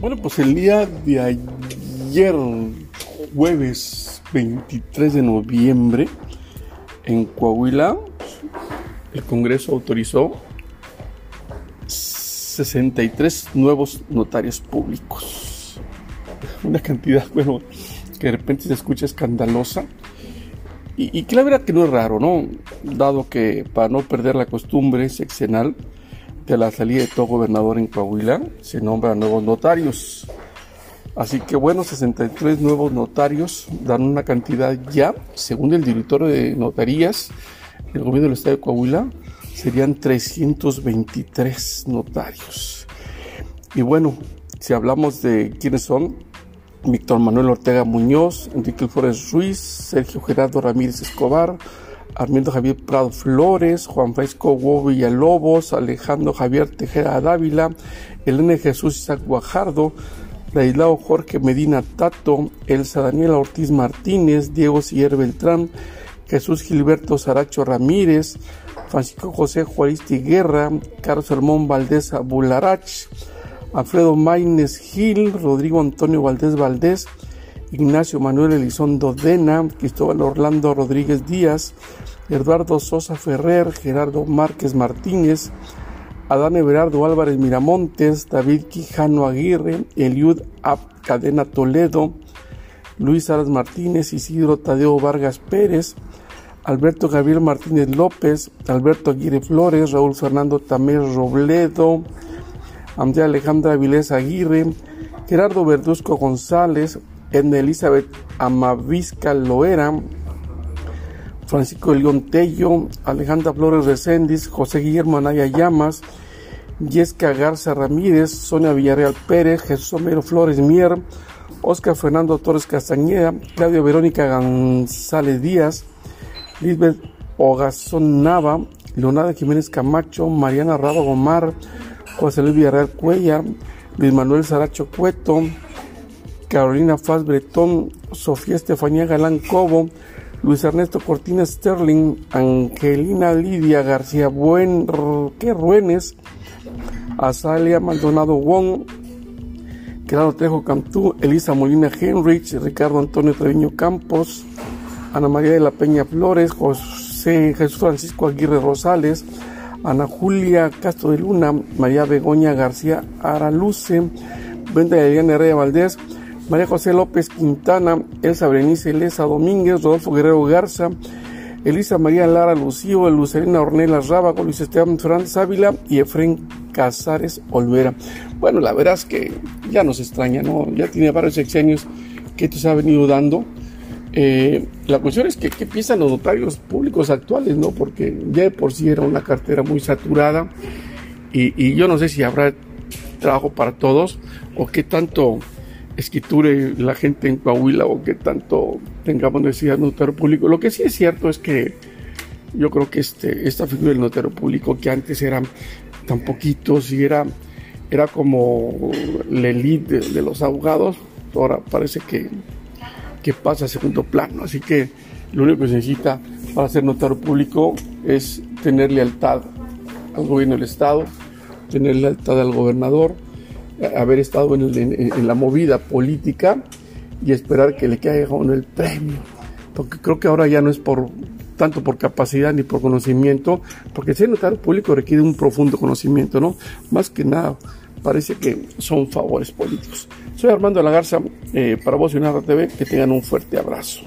Bueno, pues el día de ayer, jueves 23 de noviembre, en Coahuila, el Congreso autorizó 63 nuevos notarios públicos. Una cantidad, bueno, que de repente se escucha escandalosa. Y, y que la verdad que no es raro, ¿no? Dado que para no perder la costumbre sexenal, la salida de todo gobernador en Coahuila, se nombran nuevos notarios. Así que bueno, 63 nuevos notarios dan una cantidad ya, según el directorio de notarías del gobierno del estado de Coahuila, serían 323 notarios. Y bueno, si hablamos de quiénes son, Víctor Manuel Ortega Muñoz, Enrique Flores Ruiz, Sergio Gerardo Ramírez Escobar, Armindo Javier Prado Flores, Juan Francisco Hugo Villalobos, Alejandro Javier Tejera Dávila, Elena Jesús Isaac Guajardo, Laislao Jorge Medina Tato, Elsa Daniela Ortiz Martínez, Diego Siller Beltrán, Jesús Gilberto Saracho Ramírez, Francisco José Juaristi Guerra, Carlos Hermón Valdés Bularach, Alfredo Maines Gil, Rodrigo Antonio Valdés Valdés, Ignacio Manuel Elizondo Dena, Cristóbal Orlando Rodríguez Díaz, Eduardo Sosa Ferrer, Gerardo Márquez Martínez, Adán Everardo Álvarez Miramontes, David Quijano Aguirre, Eliud Ab Cadena Toledo, Luis Aras Martínez, Isidro Tadeo Vargas Pérez, Alberto Gabriel Martínez López, Alberto Aguirre Flores, Raúl Fernando Tamer Robledo, Andrea Alejandra Avilés Aguirre, Gerardo Verduzco González, Edna Elizabeth Amavisca Loera, Francisco León Tello, Alejandra Flores Recendis, José Guillermo Anaya Llamas, Yesca Garza Ramírez, Sonia Villarreal Pérez, Jesús Homero Flores Mier, Oscar Fernando Torres Castañeda, Claudia Verónica González Díaz, Lisbeth Ogazón Nava, Leonardo Jiménez Camacho, Mariana Rado Gomar, José Luis Villarreal Cuellar, Luis Manuel Saracho Cueto, Carolina Faz Bretón, Sofía Estefanía Galán Cobo, Luis Ernesto Cortina Sterling, Angelina Lidia García Buen, ¿qué Ruenes, Azalia Maldonado Wong, Gerardo Trejo Cantú, Elisa Molina Henrich, Ricardo Antonio Treviño Campos, Ana María de la Peña Flores, José Jesús Francisco Aguirre Rosales, Ana Julia Castro de Luna, María Begoña García Araluce, Brenda Eliana Herrera Valdés, María José López Quintana, Elsa Berenice Elesa Domínguez, Rodolfo Guerrero Garza, Elisa María Lara Lucío, Lucerina Ornella Rábago, Luis Esteban Franz Ávila y Efren Casares Olvera. Bueno, la verdad es que ya nos extraña, ¿no? Ya tiene varios sexenios que esto se ha venido dando. Eh, la cuestión es que qué piensan los notarios públicos actuales, ¿no? Porque ya de por sí era una cartera muy saturada y, y yo no sé si habrá trabajo para todos o qué tanto escriture la gente en Coahuila o que tanto tengamos necesidad de notario público. Lo que sí es cierto es que yo creo que este, esta figura del notario público que antes eran tan poquitos y era, era como la elite de, de los abogados, ahora parece que, que pasa a segundo plano. Así que lo único que se necesita para ser notario público es tener lealtad al gobierno del Estado, tener lealtad al gobernador, haber estado en, la movida política y esperar que le caiga uno el premio. Porque creo que ahora ya no es por tanto por capacidad ni por conocimiento, porque ser notario público requiere un profundo conocimiento, ¿no? Más que nada, parece que son favores políticos. Soy Armando La Garza, eh, para vos TV, que tengan un fuerte abrazo.